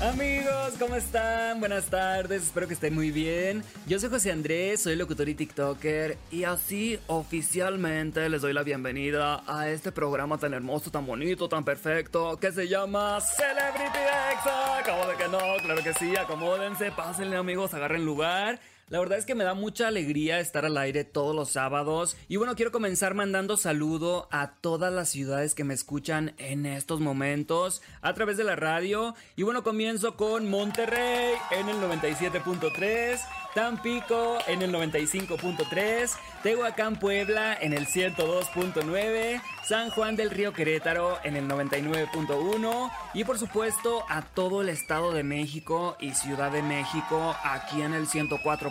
Amigos, ¿cómo están? Buenas tardes, espero que estén muy bien. Yo soy José Andrés, soy locutor y TikToker y así oficialmente les doy la bienvenida a este programa tan hermoso, tan bonito, tan perfecto que se llama Celebrity Exa. ¿Cómo de que no? Claro que sí, acomódense, pásenle amigos, agarren lugar. La verdad es que me da mucha alegría estar al aire todos los sábados. Y bueno, quiero comenzar mandando saludo a todas las ciudades que me escuchan en estos momentos a través de la radio. Y bueno, comienzo con Monterrey en el 97.3. Tampico en el 95.3, Tehuacán Puebla en el 102.9, San Juan del Río Querétaro en el 99.1 y por supuesto a todo el Estado de México y Ciudad de México aquí en el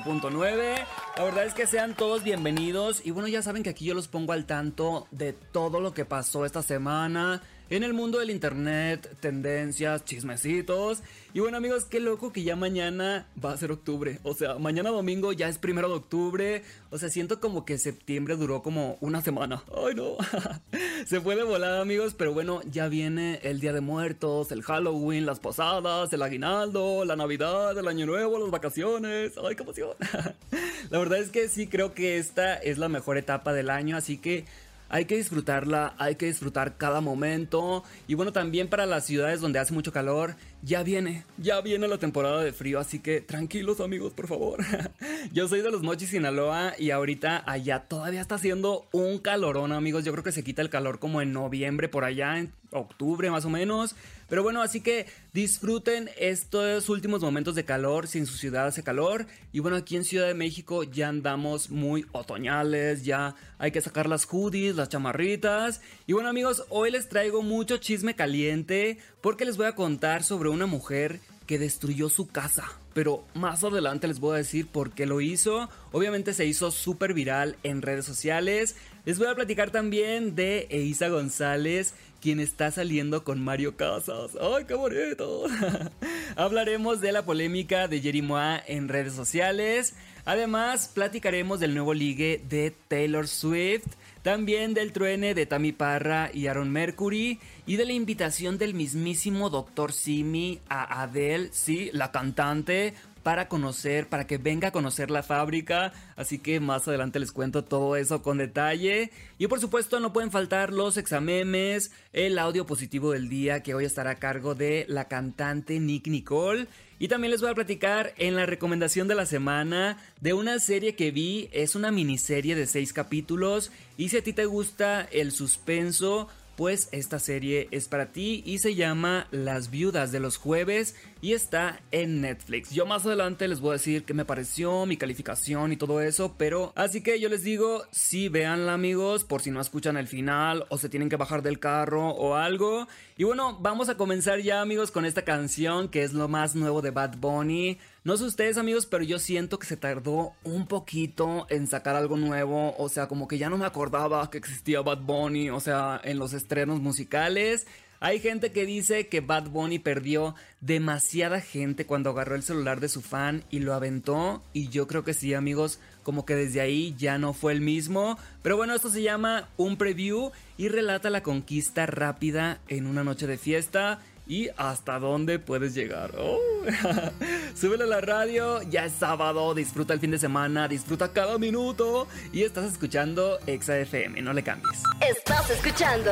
104.9. La verdad es que sean todos bienvenidos y bueno ya saben que aquí yo los pongo al tanto de todo lo que pasó esta semana en el mundo del internet, tendencias, chismecitos. Y bueno amigos, qué loco que ya mañana va a ser octubre. O sea, mañana domingo ya es primero de octubre. O sea, siento como que septiembre duró como una semana. Ay no. Se puede volar amigos, pero bueno, ya viene el Día de Muertos, el Halloween, las posadas, el aguinaldo, la Navidad, el Año Nuevo, las vacaciones. Ay, qué emoción. La verdad es que sí creo que esta es la mejor etapa del año, así que hay que disfrutarla, hay que disfrutar cada momento. Y bueno, también para las ciudades donde hace mucho calor, ya viene, ya viene la temporada de frío, así que tranquilos amigos, por favor. Yo soy de los Mochis Sinaloa y ahorita allá todavía está haciendo un calorón, amigos. Yo creo que se quita el calor como en noviembre por allá, en octubre más o menos. Pero bueno, así que disfruten estos últimos momentos de calor si en su ciudad hace calor. Y bueno, aquí en Ciudad de México ya andamos muy otoñales, ya hay que sacar las hoodies, las chamarritas. Y bueno amigos, hoy les traigo mucho chisme caliente porque les voy a contar sobre una mujer que destruyó su casa. Pero más adelante les voy a decir por qué lo hizo. Obviamente se hizo súper viral en redes sociales. Les voy a platicar también de Eisa González, quien está saliendo con Mario Casas. ¡Ay, qué bonito! Hablaremos de la polémica de Jerry Moa en redes sociales. Además, platicaremos del nuevo ligue de Taylor Swift. También del truene de Tammy Parra y Aaron Mercury. Y de la invitación del mismísimo Dr. Simi a Adele, sí, la cantante, para conocer, para que venga a conocer la fábrica. Así que más adelante les cuento todo eso con detalle. Y por supuesto no pueden faltar los examemes, el audio positivo del día que hoy estará a cargo de la cantante Nick Nicole. Y también les voy a platicar en la recomendación de la semana de una serie que vi. Es una miniserie de 6 capítulos. Y si a ti te gusta el suspenso, pues esta serie es para ti y se llama Las Viudas de los Jueves y está en Netflix. Yo más adelante les voy a decir qué me pareció, mi calificación y todo eso, pero así que yo les digo, sí, véanla amigos, por si no escuchan el final o se tienen que bajar del carro o algo. Y bueno, vamos a comenzar ya amigos con esta canción que es lo más nuevo de Bad Bunny. No sé ustedes amigos, pero yo siento que se tardó un poquito en sacar algo nuevo. O sea, como que ya no me acordaba que existía Bad Bunny, o sea, en los estrenos musicales. Hay gente que dice que Bad Bunny perdió demasiada gente cuando agarró el celular de su fan y lo aventó. Y yo creo que sí, amigos, como que desde ahí ya no fue el mismo. Pero bueno, esto se llama un preview y relata la conquista rápida en una noche de fiesta y hasta dónde puedes llegar. Oh. Súbele a la radio, ya es sábado, disfruta el fin de semana, disfruta cada minuto y estás escuchando Exa FM, no le cambies. Estás escuchando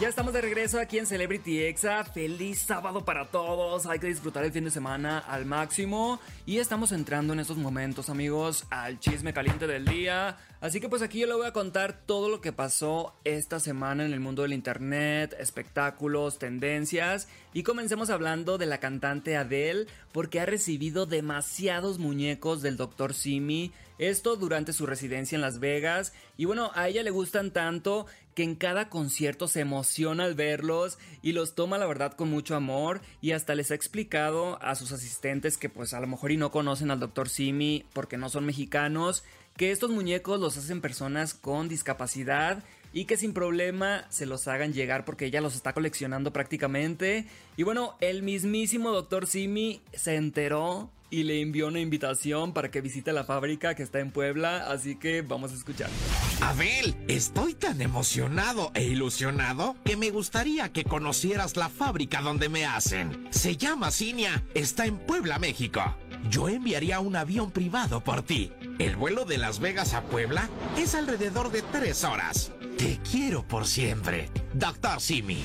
Ya estamos de regreso aquí en Celebrity Exa. Feliz sábado para todos. Hay que disfrutar el fin de semana al máximo. Y estamos entrando en estos momentos, amigos, al chisme caliente del día. Así que pues aquí yo le voy a contar todo lo que pasó esta semana en el mundo del internet, espectáculos, tendencias. Y comencemos hablando de la cantante Adele, porque ha recibido demasiados muñecos del Dr. Simi. Esto durante su residencia en Las Vegas. Y bueno, a ella le gustan tanto que en cada concierto se emociona al verlos y los toma la verdad con mucho amor y hasta les ha explicado a sus asistentes que pues a lo mejor y no conocen al Dr. Simi porque no son mexicanos que estos muñecos los hacen personas con discapacidad y que sin problema se los hagan llegar porque ella los está coleccionando prácticamente. Y bueno, el mismísimo Dr. Simi se enteró y le envió una invitación para que visite la fábrica que está en Puebla, así que vamos a escuchar. Abel, estoy tan emocionado e ilusionado que me gustaría que conocieras la fábrica donde me hacen. Se llama Cinia, está en Puebla, México. Yo enviaría un avión privado por ti. El vuelo de Las Vegas a Puebla es alrededor de tres horas. Te quiero por siempre, Doctor Simi.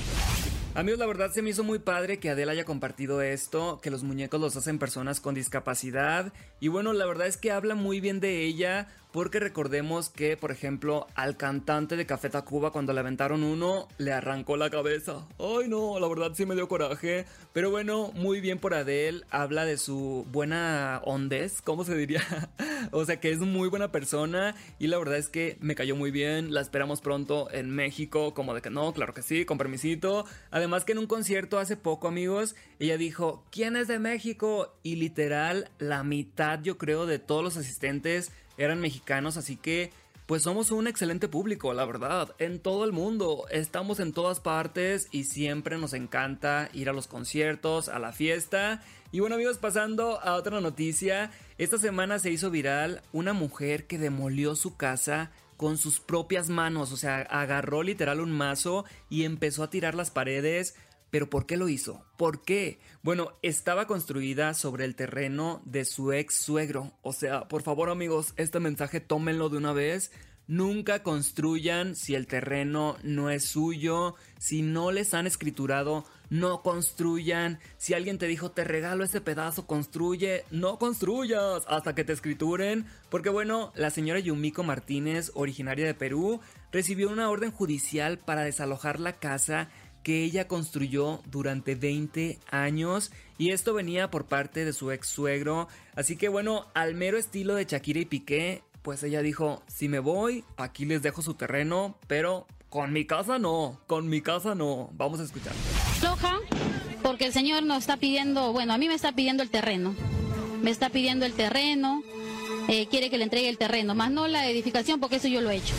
Amigos, la verdad se me hizo muy padre que Adele haya compartido esto, que los muñecos los hacen personas con discapacidad. Y bueno, la verdad es que habla muy bien de ella, porque recordemos que, por ejemplo, al cantante de Café Tacuba cuando le aventaron uno, le arrancó la cabeza. Ay no, la verdad sí me dio coraje. Pero bueno, muy bien por Adele. Habla de su buena ondez, ¿cómo se diría? o sea que es muy buena persona y la verdad es que me cayó muy bien. La esperamos pronto en México, como de que no, claro que sí, con permisito. Además que en un concierto hace poco, amigos, ella dijo, ¿quién es de México? Y literal, la mitad yo creo de todos los asistentes eran mexicanos, así que pues somos un excelente público, la verdad, en todo el mundo, estamos en todas partes y siempre nos encanta ir a los conciertos, a la fiesta. Y bueno amigos, pasando a otra noticia, esta semana se hizo viral una mujer que demolió su casa con sus propias manos, o sea, agarró literal un mazo y empezó a tirar las paredes pero ¿por qué lo hizo? ¿Por qué? Bueno, estaba construida sobre el terreno de su ex suegro. O sea, por favor amigos, este mensaje tómenlo de una vez. Nunca construyan si el terreno no es suyo, si no les han escriturado, no construyan. Si alguien te dijo te regalo ese pedazo, construye, no construyas hasta que te escrituren. Porque bueno, la señora Yumiko Martínez, originaria de Perú, recibió una orden judicial para desalojar la casa que ella construyó durante 20 años y esto venía por parte de su ex suegro. Así que bueno, al mero estilo de Shakira y Piqué, pues ella dijo, si me voy, aquí les dejo su terreno, pero con mi casa no, con mi casa no. Vamos a escuchar. Loja, porque el señor nos está pidiendo, bueno, a mí me está pidiendo el terreno. Me está pidiendo el terreno, eh, quiere que le entregue el terreno, más no la edificación, porque eso yo lo he hecho.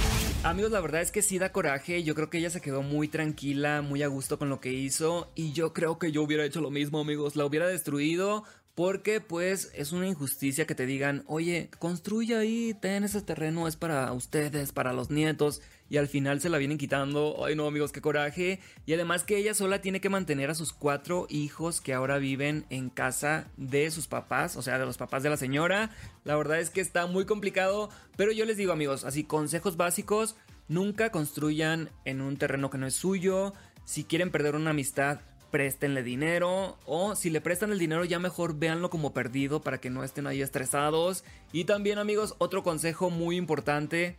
Amigos, la verdad es que sí da coraje. Yo creo que ella se quedó muy tranquila, muy a gusto con lo que hizo. Y yo creo que yo hubiera hecho lo mismo, amigos. La hubiera destruido. Porque pues es una injusticia que te digan, oye, construye ahí, ten ese terreno, es para ustedes, para los nietos y al final se la vienen quitando. Ay no amigos, qué coraje. Y además que ella sola tiene que mantener a sus cuatro hijos que ahora viven en casa de sus papás, o sea, de los papás de la señora. La verdad es que está muy complicado, pero yo les digo amigos, así consejos básicos, nunca construyan en un terreno que no es suyo. Si quieren perder una amistad, préstenle dinero o si le prestan el dinero ya mejor véanlo como perdido para que no estén ahí estresados. Y también amigos, otro consejo muy importante,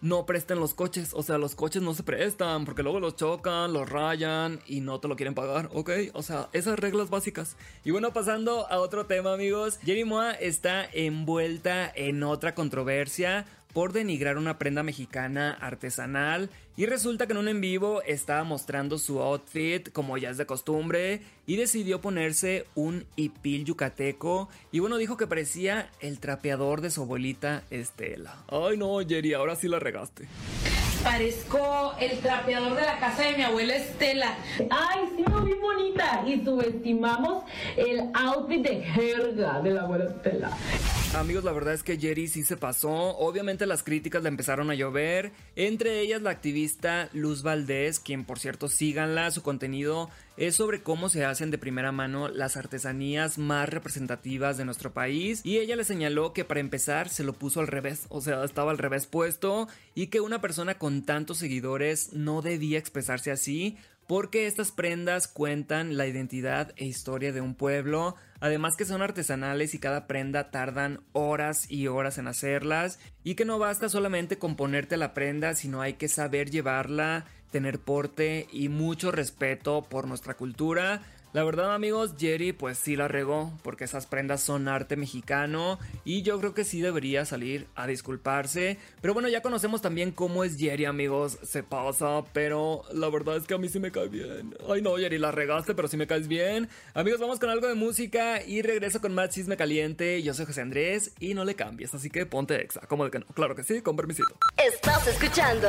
no presten los coches. O sea, los coches no se prestan porque luego los chocan, los rayan y no te lo quieren pagar, ¿ok? O sea, esas reglas básicas. Y bueno, pasando a otro tema, amigos. Jerry Moa está envuelta en otra controversia por denigrar una prenda mexicana artesanal y resulta que en un en vivo estaba mostrando su outfit como ya es de costumbre y decidió ponerse un hipil yucateco y bueno dijo que parecía el trapeador de su abuelita Estela. Ay no Jerry, ahora sí la regaste parezco el trapeador de la casa de mi abuela Estela. Ay, sí, muy bonita. Y subestimamos el outfit de jerga de la abuela Estela. Amigos, la verdad es que Jerry sí se pasó. Obviamente las críticas le empezaron a llover. Entre ellas la activista Luz Valdés, quien por cierto síganla, su contenido es sobre cómo se hacen de primera mano las artesanías más representativas de nuestro país. Y ella le señaló que para empezar se lo puso al revés, o sea, estaba al revés puesto y que una persona con tantos seguidores no debía expresarse así porque estas prendas cuentan la identidad e historia de un pueblo, además que son artesanales y cada prenda tardan horas y horas en hacerlas, y que no basta solamente con ponerte la prenda, sino hay que saber llevarla, tener porte y mucho respeto por nuestra cultura. La verdad amigos, Jerry pues sí la regó porque esas prendas son arte mexicano y yo creo que sí debería salir a disculparse. Pero bueno, ya conocemos también cómo es Jerry amigos, se pasa, pero la verdad es que a mí sí me cae bien. Ay no, Jerry, la regaste, pero sí me caes bien. Amigos, vamos con algo de música y regreso con más chisme caliente. Yo soy José Andrés y no le cambies, así que ponte exa, como de que no. Claro que sí, con permisito. Estás escuchando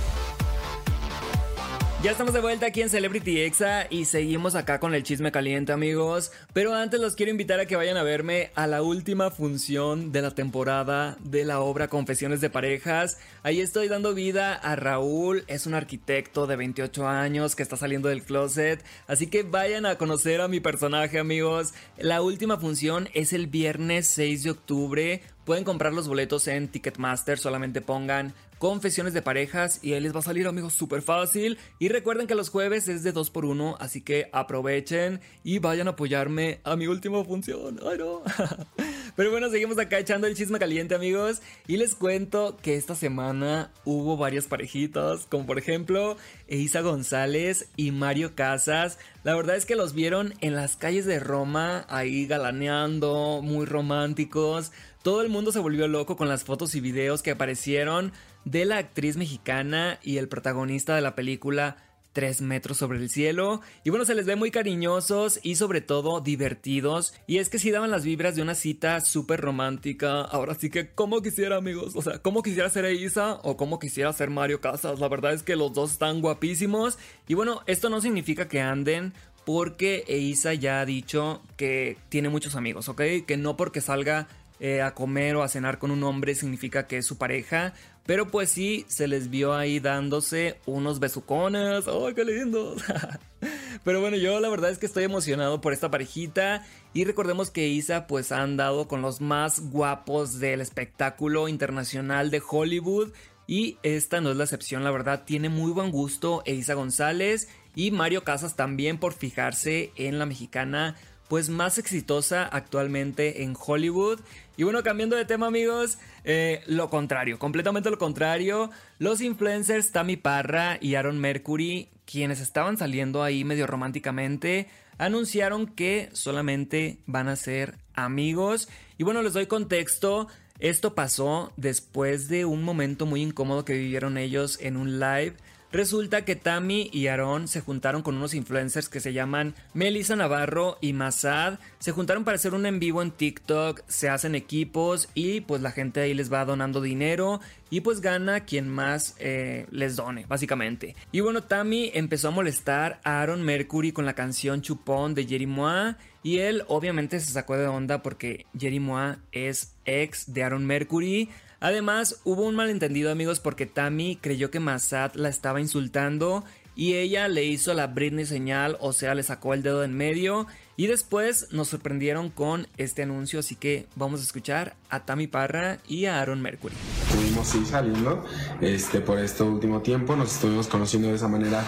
Ya estamos de vuelta aquí en Celebrity Exa y seguimos acá con el chisme caliente amigos, pero antes los quiero invitar a que vayan a verme a la última función de la temporada de la obra Confesiones de Parejas. Ahí estoy dando vida a Raúl, es un arquitecto de 28 años que está saliendo del closet, así que vayan a conocer a mi personaje amigos. La última función es el viernes 6 de octubre. Pueden comprar los boletos en Ticketmaster, solamente pongan confesiones de parejas y ahí les va a salir amigos súper fácil. Y recuerden que los jueves es de 2x1, así que aprovechen y vayan a apoyarme a mi última función. Pero bueno, seguimos acá echando el chisme caliente amigos y les cuento que esta semana hubo varias parejitas, como por ejemplo Isa González y Mario Casas. La verdad es que los vieron en las calles de Roma, ahí galaneando, muy románticos. Todo el mundo se volvió loco con las fotos y videos que aparecieron de la actriz mexicana y el protagonista de la película Tres metros sobre el cielo. Y bueno, se les ve muy cariñosos y sobre todo divertidos. Y es que sí daban las vibras de una cita súper romántica. Ahora sí que, como quisiera, amigos? O sea, como quisiera ser Isa o como quisiera ser Mario Casas? La verdad es que los dos están guapísimos. Y bueno, esto no significa que anden porque Isa ya ha dicho que tiene muchos amigos, ¿ok? Que no porque salga eh, a comer o a cenar con un hombre significa que es su pareja. Pero pues sí, se les vio ahí dándose unos besucones. ¡Ay, qué lindos! Pero bueno, yo la verdad es que estoy emocionado por esta parejita. Y recordemos que Isa pues ha andado con los más guapos del espectáculo internacional de Hollywood. Y esta no es la excepción, la verdad, tiene muy buen gusto Isa González y Mario Casas también por fijarse en la mexicana pues más exitosa actualmente en Hollywood. Y bueno, cambiando de tema amigos, eh, lo contrario, completamente lo contrario. Los influencers Tammy Parra y Aaron Mercury, quienes estaban saliendo ahí medio románticamente, anunciaron que solamente van a ser amigos. Y bueno, les doy contexto. Esto pasó después de un momento muy incómodo que vivieron ellos en un live Resulta que Tammy y Aaron se juntaron con unos influencers que se llaman Melissa Navarro y Masad. Se juntaron para hacer un en vivo en TikTok, se hacen equipos y pues la gente ahí les va donando dinero y pues gana quien más eh, les done, básicamente. Y bueno, Tammy empezó a molestar a Aaron Mercury con la canción Chupón de Jerry Moa y él obviamente se sacó de onda porque Jerry Moa es ex de Aaron Mercury. Además, hubo un malentendido amigos porque Tammy creyó que Masad la estaba insultando y ella le hizo la Britney señal, o sea, le sacó el dedo en medio y después nos sorprendieron con este anuncio, así que vamos a escuchar a Tammy Parra y a Aaron Mercury. Estuvimos sí saliendo este, por este último tiempo, nos estuvimos conociendo de esa manera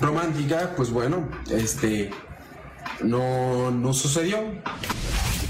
romántica, pues bueno, este no, no sucedió.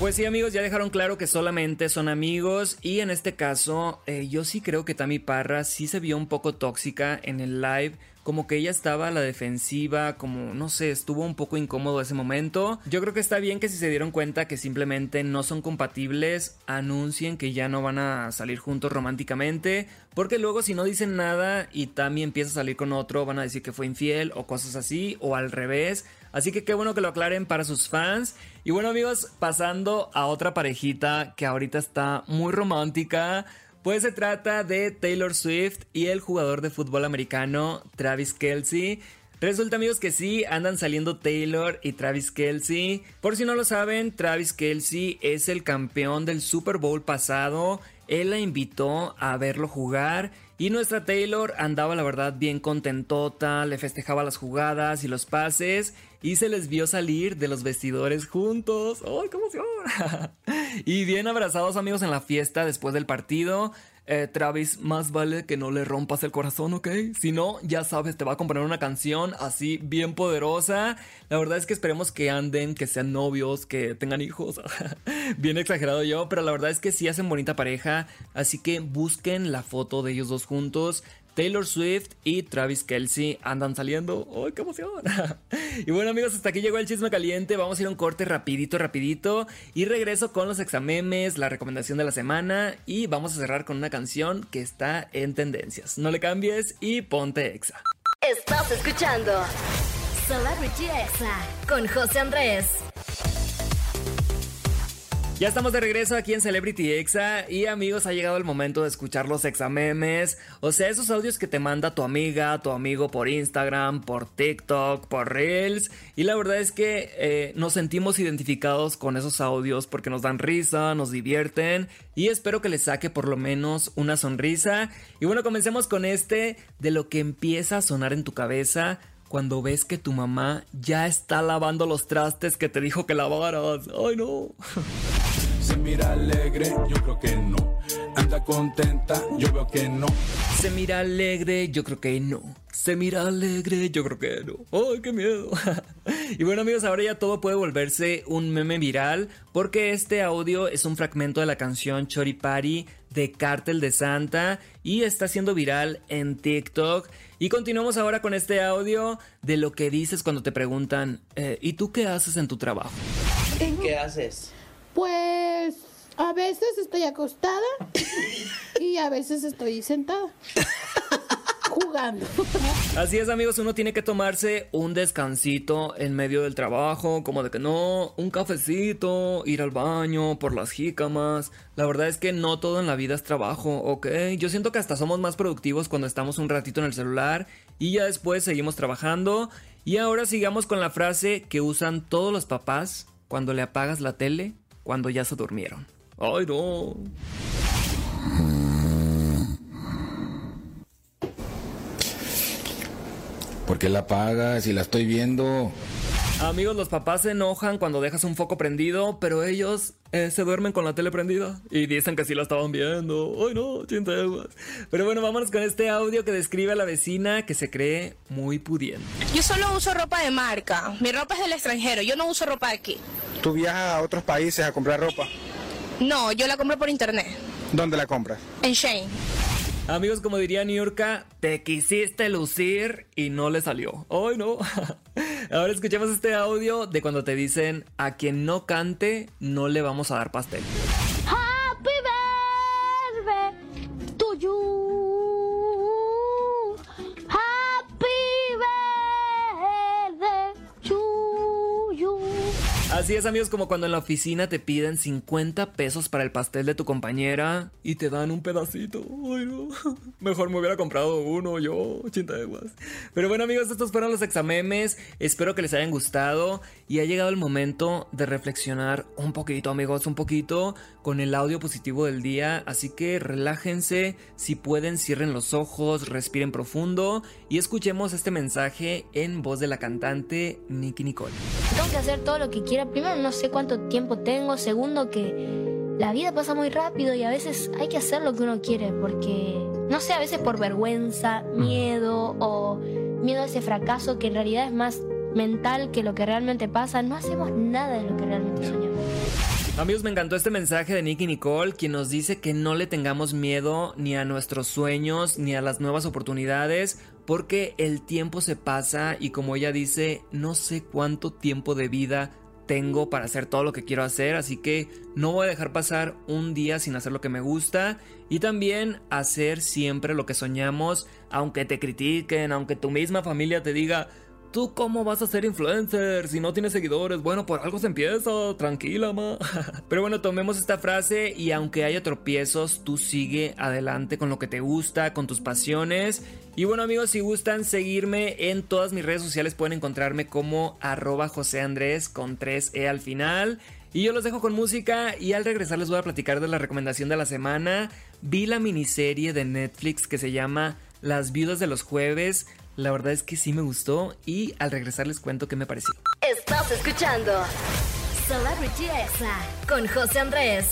Pues sí, amigos, ya dejaron claro que solamente son amigos. Y en este caso, eh, yo sí creo que Tammy Parra sí se vio un poco tóxica en el live como que ella estaba a la defensiva, como no sé, estuvo un poco incómodo ese momento. Yo creo que está bien que si se dieron cuenta que simplemente no son compatibles, anuncien que ya no van a salir juntos románticamente, porque luego si no dicen nada y Tammy empieza a salir con otro, van a decir que fue infiel o cosas así, o al revés. Así que qué bueno que lo aclaren para sus fans. Y bueno amigos, pasando a otra parejita que ahorita está muy romántica. Pues se trata de Taylor Swift y el jugador de fútbol americano Travis Kelsey. Resulta amigos que sí, andan saliendo Taylor y Travis Kelsey. Por si no lo saben, Travis Kelsey es el campeón del Super Bowl pasado. Él la invitó a verlo jugar y nuestra Taylor andaba la verdad bien contentota, le festejaba las jugadas y los pases y se les vio salir de los vestidores juntos. ¡Ay, qué emoción! y bien abrazados amigos en la fiesta después del partido. Eh, Travis, más vale que no le rompas el corazón, ¿ok? Si no, ya sabes, te va a componer una canción así bien poderosa. La verdad es que esperemos que anden, que sean novios, que tengan hijos. bien exagerado yo, pero la verdad es que sí hacen bonita pareja. Así que busquen la foto de ellos dos juntos. Taylor Swift y Travis Kelsey andan saliendo. ¡Ay, qué emoción! y bueno amigos, hasta aquí llegó el chisme caliente. Vamos a ir a un corte rapidito, rapidito. Y regreso con los examemes, la recomendación de la semana. Y vamos a cerrar con una canción que está en tendencias. No le cambies y ponte exa. Estás escuchando Celebrity Exa con José Andrés. Ya estamos de regreso aquí en Celebrity Exa y amigos, ha llegado el momento de escuchar los examemes, o sea, esos audios que te manda tu amiga, tu amigo por Instagram, por TikTok, por Reels y la verdad es que eh, nos sentimos identificados con esos audios porque nos dan risa, nos divierten y espero que les saque por lo menos una sonrisa. Y bueno, comencemos con este de lo que empieza a sonar en tu cabeza cuando ves que tu mamá ya está lavando los trastes que te dijo que lavaras. Ay, no. Se mira alegre, yo creo que no. Anda contenta, yo veo que no. Se mira alegre, yo creo que no. Se mira alegre, yo creo que no. ¡Ay, qué miedo! y bueno amigos, ahora ya todo puede volverse un meme viral porque este audio es un fragmento de la canción Choripari de Cártel de Santa y está siendo viral en TikTok. Y continuamos ahora con este audio de lo que dices cuando te preguntan, eh, ¿y tú qué haces en tu trabajo? ¿Qué haces? Pues a veces estoy acostada y a veces estoy sentada. Jugando. Así es amigos, uno tiene que tomarse un descansito en medio del trabajo, como de que no, un cafecito, ir al baño, por las jícamas. La verdad es que no todo en la vida es trabajo, ¿ok? Yo siento que hasta somos más productivos cuando estamos un ratito en el celular y ya después seguimos trabajando. Y ahora sigamos con la frase que usan todos los papás cuando le apagas la tele cuando ya se durmieron. ¡Ay, no! ¿Por qué la apagas si la estoy viendo? Amigos, los papás se enojan cuando dejas un foco prendido, pero ellos eh, se duermen con la tele prendida y dicen que sí la estaban viendo. ¡Ay, no! Chinteguas. Pero bueno, vámonos con este audio que describe a la vecina que se cree muy pudiente. Yo solo uso ropa de marca. Mi ropa es del extranjero. Yo no uso ropa de aquí. ¿Tú viajas a otros países a comprar ropa? No, yo la compro por internet. ¿Dónde la compras? En Shane. Amigos, como diría Niurka, te quisiste lucir y no le salió. ¡Ay, no! Ahora escuchemos este audio de cuando te dicen a quien no cante, no le vamos a dar pastel. Así es, amigos, como cuando en la oficina te piden 50 pesos para el pastel de tu compañera y te dan un pedacito. Mejor me hubiera comprado uno yo, chintaguas. Pero bueno, amigos, estos fueron los examemes. Espero que les hayan gustado y ha llegado el momento de reflexionar un poquito, amigos, un poquito con el audio positivo del día. Así que relájense, si pueden, cierren los ojos, respiren profundo y escuchemos este mensaje en voz de la cantante Nicky Nicole. Tengo que hacer todo lo que quiera. Primero, no sé cuánto tiempo tengo. Segundo, que la vida pasa muy rápido y a veces hay que hacer lo que uno quiere porque, no sé, a veces por vergüenza, miedo o miedo a ese fracaso que en realidad es más mental que lo que realmente pasa, no hacemos nada de lo que realmente soñamos. Amigos, me encantó este mensaje de Nicky Nicole, quien nos dice que no le tengamos miedo ni a nuestros sueños ni a las nuevas oportunidades, porque el tiempo se pasa y como ella dice, no sé cuánto tiempo de vida tengo para hacer todo lo que quiero hacer, así que no voy a dejar pasar un día sin hacer lo que me gusta y también hacer siempre lo que soñamos, aunque te critiquen, aunque tu misma familia te diga, ¿Tú cómo vas a ser influencer si no tienes seguidores? Bueno, por algo se empieza, tranquila, ma. Pero bueno, tomemos esta frase y aunque haya tropiezos, tú sigue adelante con lo que te gusta, con tus pasiones. Y bueno amigos, si gustan seguirme en todas mis redes sociales pueden encontrarme como arroba José Andrés con 3E al final. Y yo los dejo con música y al regresar les voy a platicar de la recomendación de la semana. Vi la miniserie de Netflix que se llama Las viudas de los jueves. La verdad es que sí me gustó y al regresar les cuento qué me pareció. Estás escuchando Celebrity Exa con José Andrés.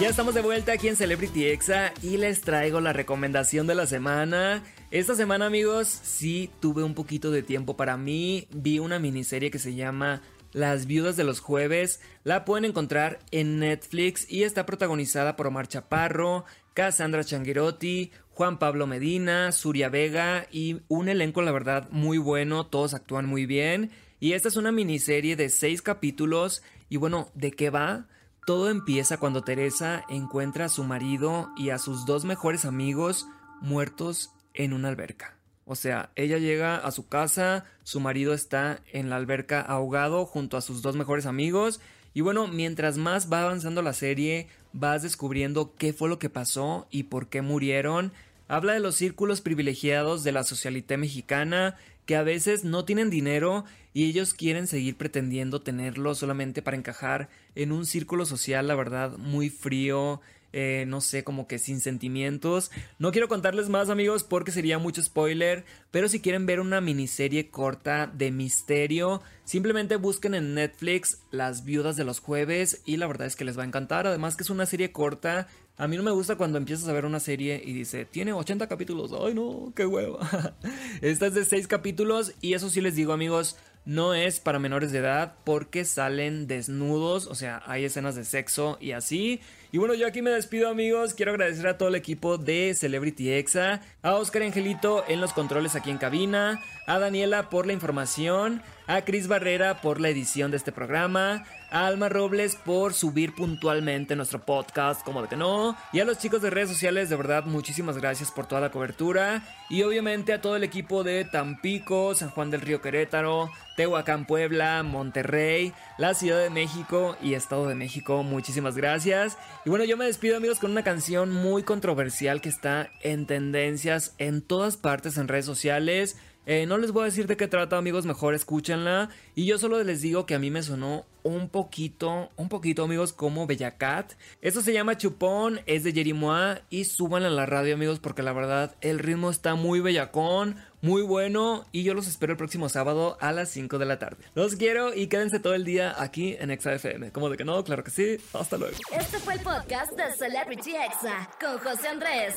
Ya estamos de vuelta aquí en Celebrity Exa y les traigo la recomendación de la semana. Esta semana amigos sí tuve un poquito de tiempo para mí. Vi una miniserie que se llama Las viudas de los jueves. La pueden encontrar en Netflix y está protagonizada por Omar Chaparro, Cassandra Changuerotti, Juan Pablo Medina, Suria Vega y un elenco la verdad muy bueno, todos actúan muy bien. Y esta es una miniserie de seis capítulos y bueno, ¿de qué va? Todo empieza cuando Teresa encuentra a su marido y a sus dos mejores amigos muertos en una alberca. O sea, ella llega a su casa, su marido está en la alberca ahogado junto a sus dos mejores amigos Y bueno, mientras más va avanzando la serie, vas descubriendo qué fue lo que pasó y por qué murieron. Habla de los círculos privilegiados de la socialité mexicana que a veces no tienen dinero y ellos quieren seguir pretendiendo tenerlo solamente para encajar en un círculo social, la verdad, muy frío, eh, no sé, como que sin sentimientos. No quiero contarles más amigos porque sería mucho spoiler, pero si quieren ver una miniserie corta de misterio, simplemente busquen en Netflix Las Viudas de los Jueves y la verdad es que les va a encantar, además que es una serie corta. A mí no me gusta cuando empiezas a ver una serie y dice, tiene 80 capítulos. Ay, no, qué hueva. Esta es de 6 capítulos y eso sí les digo amigos, no es para menores de edad porque salen desnudos, o sea, hay escenas de sexo y así. Y bueno, yo aquí me despido amigos, quiero agradecer a todo el equipo de Celebrity Exa, a Oscar Angelito en los controles aquí en cabina, a Daniela por la información, a Cris Barrera por la edición de este programa, a Alma Robles por subir puntualmente nuestro podcast, como de que no, y a los chicos de redes sociales, de verdad, muchísimas gracias por toda la cobertura, y obviamente a todo el equipo de Tampico, San Juan del Río Querétaro, Tehuacán Puebla, Monterrey, la Ciudad de México y Estado de México, muchísimas gracias. Y bueno, yo me despido amigos con una canción muy controversial que está en tendencias en todas partes en redes sociales. Eh, no les voy a decir de qué trata, amigos, mejor escúchenla. Y yo solo les digo que a mí me sonó un poquito, un poquito, amigos, como Bellacat. Esto se llama Chupón, es de Jerimois y súbanla a la radio, amigos, porque la verdad el ritmo está muy bellacón, muy bueno y yo los espero el próximo sábado a las 5 de la tarde. Los quiero y quédense todo el día aquí en Exa FM. ¿Cómo de que no? Claro que sí. Hasta luego. Este fue el podcast de Celebrity Exa con José Andrés.